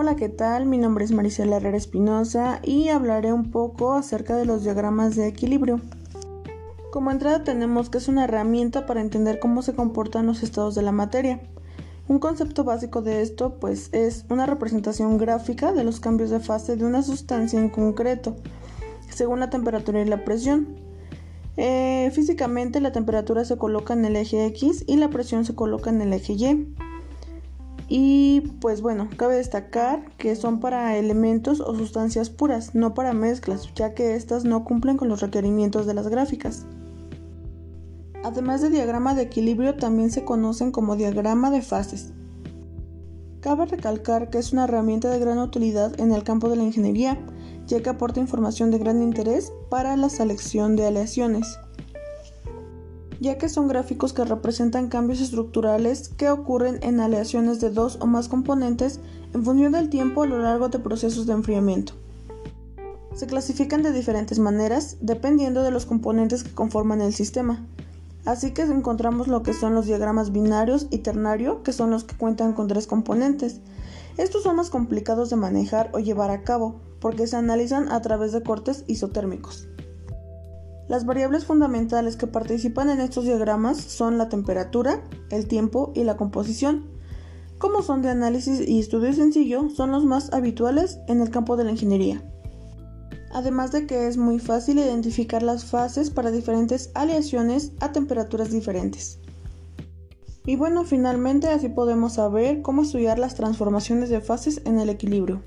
Hola, ¿qué tal? Mi nombre es Maricela Herrera Espinosa y hablaré un poco acerca de los diagramas de equilibrio. Como entrada tenemos que es una herramienta para entender cómo se comportan los estados de la materia. Un concepto básico de esto pues es una representación gráfica de los cambios de fase de una sustancia en concreto, según la temperatura y la presión. Eh, físicamente la temperatura se coloca en el eje X y la presión se coloca en el eje Y. Y pues bueno, cabe destacar que son para elementos o sustancias puras, no para mezclas, ya que éstas no cumplen con los requerimientos de las gráficas. Además de diagrama de equilibrio, también se conocen como diagrama de fases. Cabe recalcar que es una herramienta de gran utilidad en el campo de la ingeniería, ya que aporta información de gran interés para la selección de aleaciones, ya que son gráficos que representan cambios estructurales que ocurren en aleaciones de dos o más componentes en función del tiempo a lo largo de procesos de enfriamiento. Se clasifican de diferentes maneras dependiendo de los componentes que conforman el sistema. Así que encontramos lo que son los diagramas binarios y ternario, que son los que cuentan con tres componentes. Estos son más complicados de manejar o llevar a cabo, porque se analizan a través de cortes isotérmicos. Las variables fundamentales que participan en estos diagramas son la temperatura, el tiempo y la composición. Como son de análisis y estudio sencillo, son los más habituales en el campo de la ingeniería además de que es muy fácil identificar las fases para diferentes aleaciones a temperaturas diferentes. Y bueno, finalmente así podemos saber cómo estudiar las transformaciones de fases en el equilibrio.